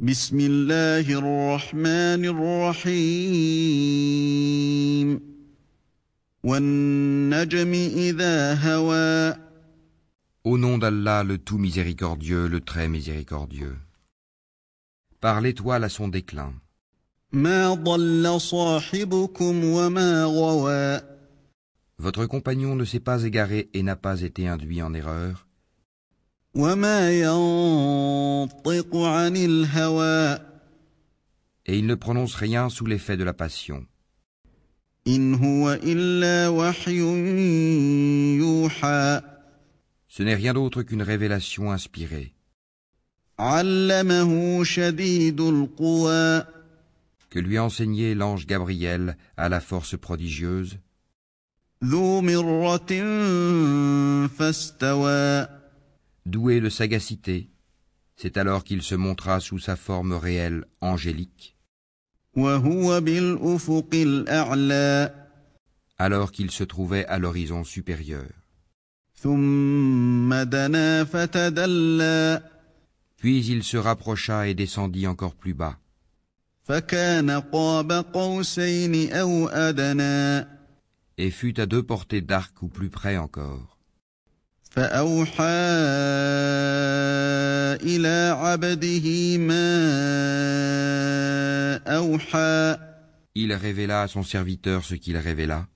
بسم الله الرحمن الرحيم والنجم إذا هوى Au nom d'Allah, le tout miséricordieux, le très miséricordieux. Par l'étoile à son déclin. ما ضل صاحبكم وما غوى Votre compagnon ne s'est pas égaré et n'a pas été induit en erreur, Et il ne prononce rien sous l'effet de la passion. Ce n'est rien d'autre qu'une révélation inspirée. Que lui enseignait l'ange Gabriel à la force prodigieuse doué de sagacité, c'est alors qu'il se montra sous sa forme réelle angélique. Alors qu'il se trouvait à l'horizon supérieur. Puis il se rapprocha et descendit encore plus bas. Et fut à deux portées d'arc ou plus près encore. فأوحى إلى عبده ما أوحى Il révéla à son serviteur ce qu'il révéla.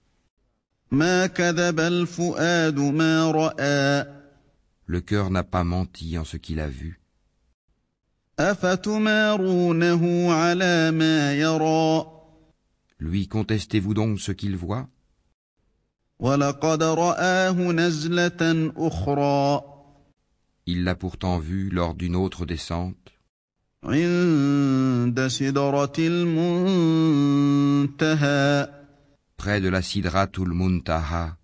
ما كذب الفؤاد ما رأى Le cœur n'a pas menti en ce qu'il a vu. أفتمارونه على ما يرى Lui contestez-vous donc ce qu'il voit Il l'a pourtant vu lors d'une autre descente. Près de la Sidratul Muntaha.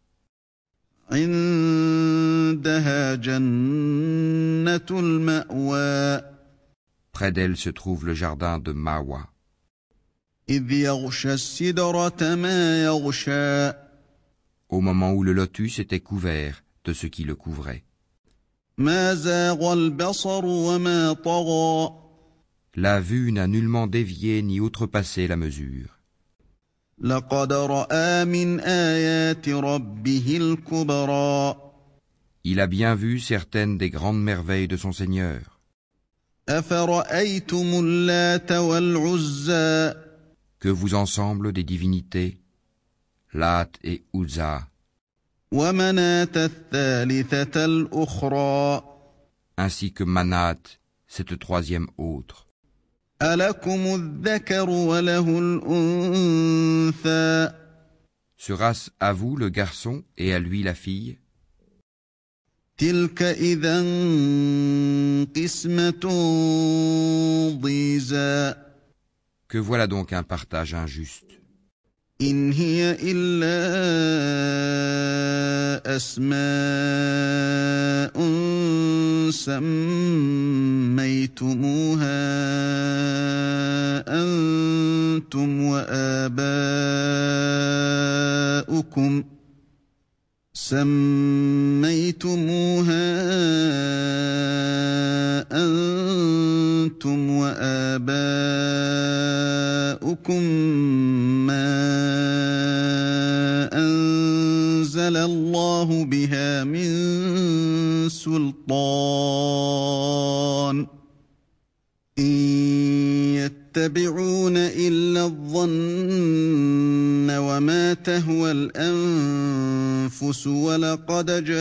Près d'elle se trouve le jardin de Mawa au moment où le lotus était couvert de ce qui le couvrait. La vue n'a nullement dévié ni outrepassé la mesure. Il a bien vu certaines des grandes merveilles de son Seigneur. Que vous ensemble des divinités Lat et Uzza. Ainsi que Manat, cette troisième autre. Sera-ce à vous le garçon et à lui la fille? Que voilà donc un partage injuste. إن هي إلا أسماء سميتموها أنتم وآباؤكم سميتموها وآباؤكم ما أنزل الله بها من سلطان. إن يتبعون إلا الظن وما تهوى الأنفس ولقد جاءهم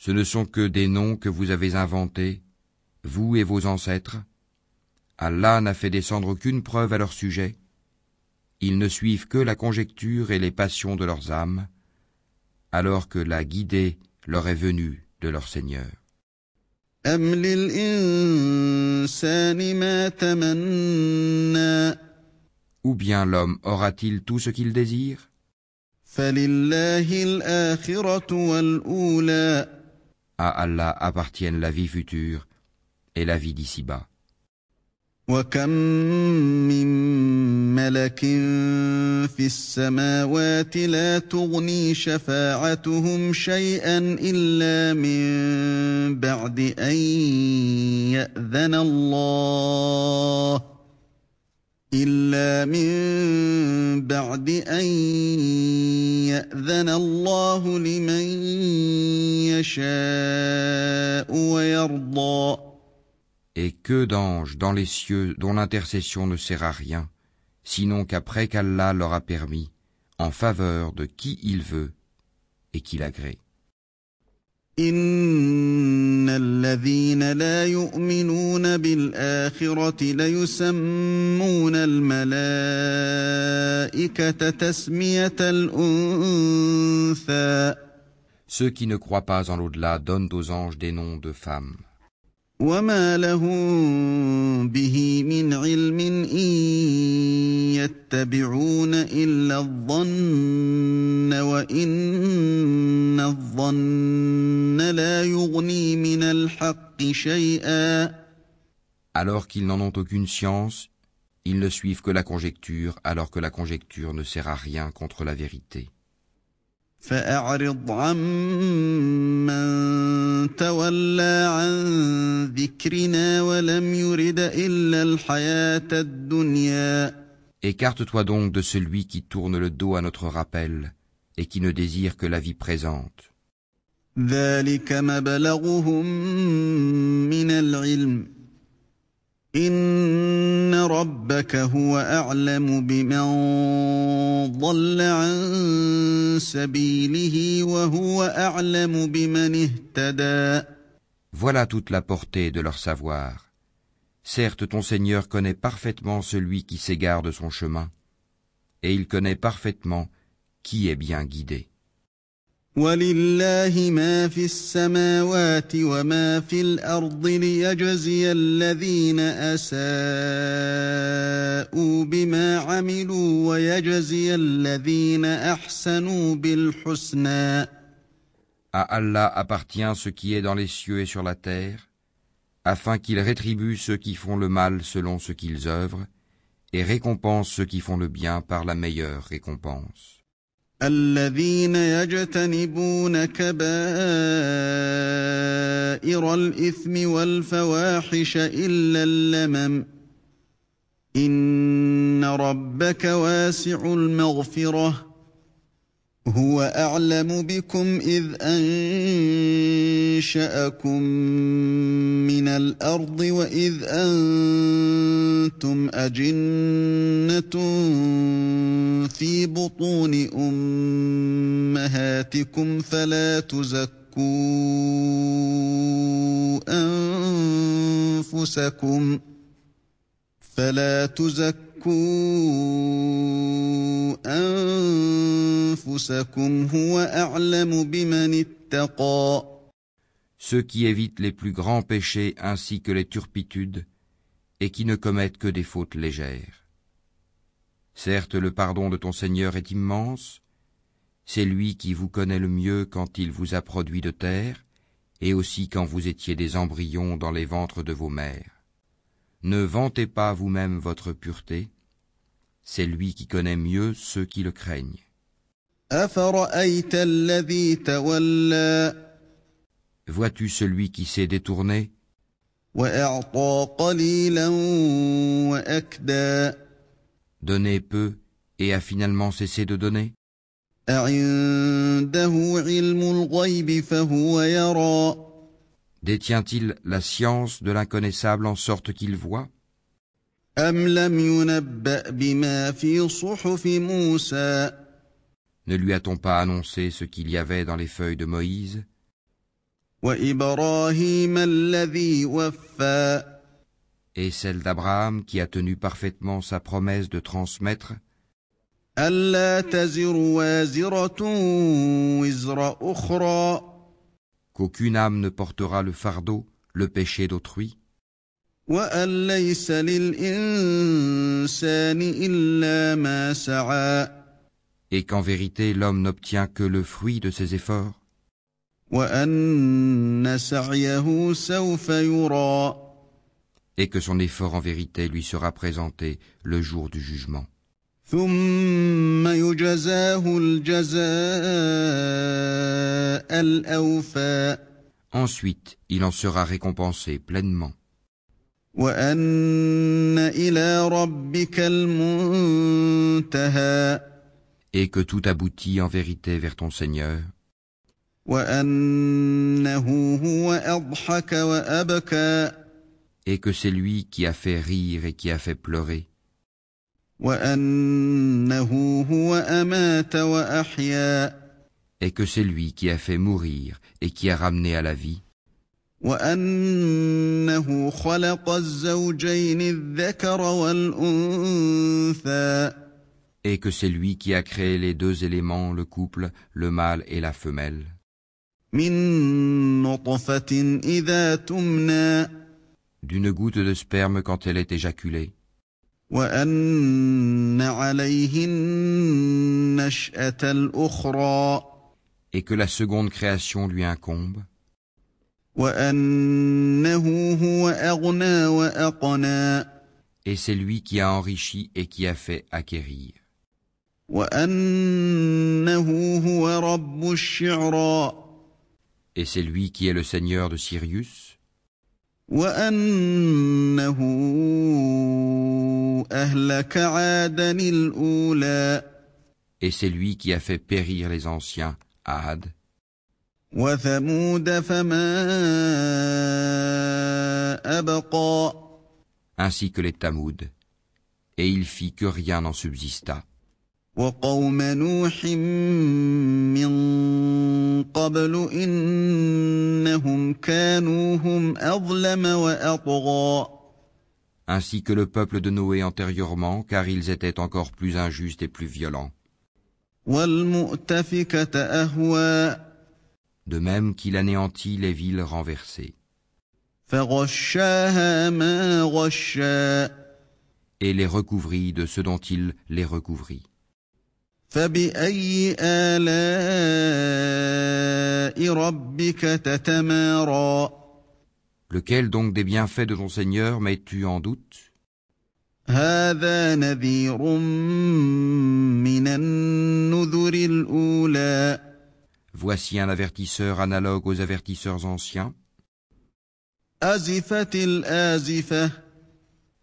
ce ne sont que des noms que vous avez inventés, vous et vos ancêtres. Allah n'a fait descendre aucune preuve à leur sujet. Ils ne suivent que la conjecture et les passions de leurs âmes, alors que la guidée leur est venue de leur Seigneur. Ou bien l'homme aura-t-il tout ce qu'il désire? À Allah appartiennent la vie future et la vie d'ici-bas. وكم من ملك في السماوات لا تغني شفاعتهم شيئا الا من بعد ان ياذن الله الا من بعد ان ياذن الله لمن يشاء ويرضى Et que d'anges dans les cieux dont l'intercession ne sert à rien, sinon qu'après qu'Allah leur a permis, en faveur de qui il veut et qu'il agrée. Ceux qui ne croient pas en l'au-delà donnent aux anges des noms de femmes. وما لهم به من علم إن يتبعون إلا الظن Alors qu'ils n'en ont aucune science, ils ne suivent que la conjecture alors que la conjecture ne sert à rien contre la vérité. فأعرض عمن تولى عن ذكرنا ولم يرد إلا الحياة الدنيا Écarte-toi donc de celui qui tourne le dos à notre rappel et qui ne désire que la vie présente. ذلك مبلغهم من العلم إن ربك هو أعلم بمن ضل عن سبيله وهو أعلم بمن اهتدى Voilà toute la portée de leur savoir. Certes, ton Seigneur connaît parfaitement celui qui s'égare de son chemin, et il connaît parfaitement qui est bien guidé. ولله ما في السماوات وما في الارض ليجزي الذين اساءوا بما عملوا ويجزي الذين احسنوا بالحسنى À Allah appartient ce qui est dans les cieux et sur la terre, afin qu'il rétribue ceux qui font le mal selon ce qu'ils œuvrent, et récompense ceux qui font le bien par la meilleure récompense. الذين يجتنبون كبائر الإثم والفواحش إلا اللمم. إن ربك واسع المغفرة. هو أعلم بكم إذ أنشأكم من الأرض وإذ أنتم أجنة في بطون أمهاتكم فلا تزكوا أنفسكم فلا تزكوا انفسكم هو اعلم بمن اتقى Ceux qui évitent les plus grands péchés ainsi que les turpitudes, et qui ne commettent que des fautes légères. Certes, le pardon de ton Seigneur est immense, c'est lui qui vous connaît le mieux quand il vous a produit de terre, et aussi quand vous étiez des embryons dans les ventres de vos mères. Ne vantez pas vous-même votre pureté. C'est lui qui connaît mieux ceux qui le craignent. Vois-tu celui qui s'est détourné? Donner peu et a finalement cessé de donner. Détient-il la science de l'inconnaissable en sorte qu'il voit? Ne lui a-t-on pas annoncé ce qu'il y avait dans les feuilles de Moïse? Et celle d'Abraham qui a tenu parfaitement sa promesse de transmettre? qu'aucune âme ne portera le fardeau, le péché d'autrui. et qu'en vérité l'homme n'obtient que le fruit de ses efforts. et que son effort en vérité lui sera présenté le jour du jugement. ثم يجزاه الجزاء الأوفى Ensuite, il en sera récompensé pleinement. وأن إلى ربك المنتهى et que tout aboutit en vérité vers ton Seigneur, وأنه هو أضحك وأبكى et que c'est lui qui a fait rire et qui a fait pleurer, Et que c'est lui qui a fait mourir et qui a ramené à la vie. Et que c'est lui qui a créé les deux éléments, le couple, le mâle et la femelle. D'une goutte de sperme quand elle est éjaculée. Et que la seconde création lui incombe. Et c'est lui qui a enrichi et qui a fait acquérir. Et c'est lui qui est le seigneur de Sirius. Et c'est lui qui a fait périr les anciens, Had, وثمود فما أبقى ainsi que les Tamouds, et il fit que rien n'en subsista, وقوم نوح من قبل إنهم كانوا هم أظلم وأطغى ainsi que le peuple de Noé antérieurement, car ils étaient encore plus injustes et plus violents, والمؤتفكة أهوى de même qu'il anéantit les villes renversées, فغشاها ما غشا et les recouvrit de ce dont il les recouvrit. فبأي آلاء ربك تتمارى Lequel donc des bienfaits de ton Seigneur mets-tu en doute? Voici un avertisseur analogue aux avertisseurs anciens.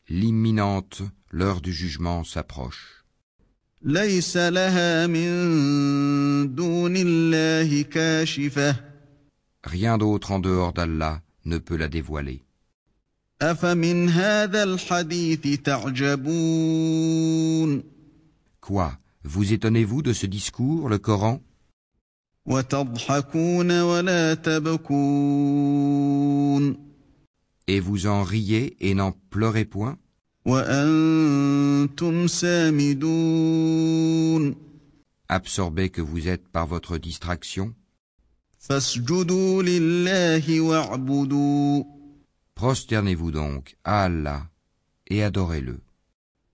L'imminente, l'heure du jugement s'approche. Rien d'autre en dehors d'Allah ne peut la dévoiler. Quoi? Vous étonnez-vous de ce discours, le Coran? Et vous en riez et n'en pleurez point? Absorbé que vous êtes par votre distraction? Prosternez-vous donc à Allah et adorez-le.